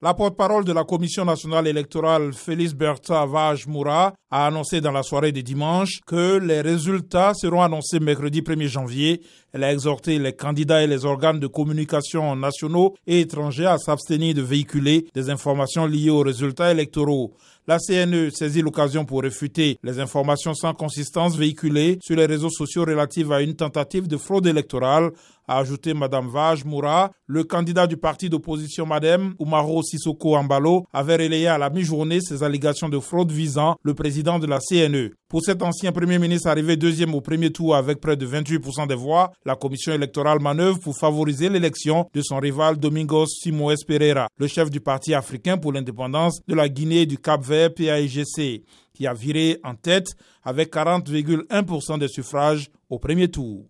La porte-parole de la Commission nationale électorale, Félix Bertha Vage Moura, a annoncé dans la soirée de dimanche que les résultats seront annoncés mercredi 1er janvier. Elle a exhorté les candidats et les organes de communication nationaux et étrangers à s'abstenir de véhiculer des informations liées aux résultats électoraux. La CNE saisit l'occasion pour réfuter les informations sans consistance véhiculées sur les réseaux sociaux relatives à une tentative de fraude électorale, a ajouté Madame Vage Moura. Le candidat du parti d'opposition Madame Oumaro Sissoko Ambalo avait relayé à la mi-journée ces allégations de fraude visant le président de la CNE. Pour cet ancien premier ministre arrivé deuxième au premier tour avec près de 28% des voix, la commission électorale manœuvre pour favoriser l'élection de son rival Domingos Simoes Pereira, le chef du parti africain pour l'indépendance de la Guinée du Cap-Vert PAIGC, qui a viré en tête avec 40,1% des suffrages au premier tour.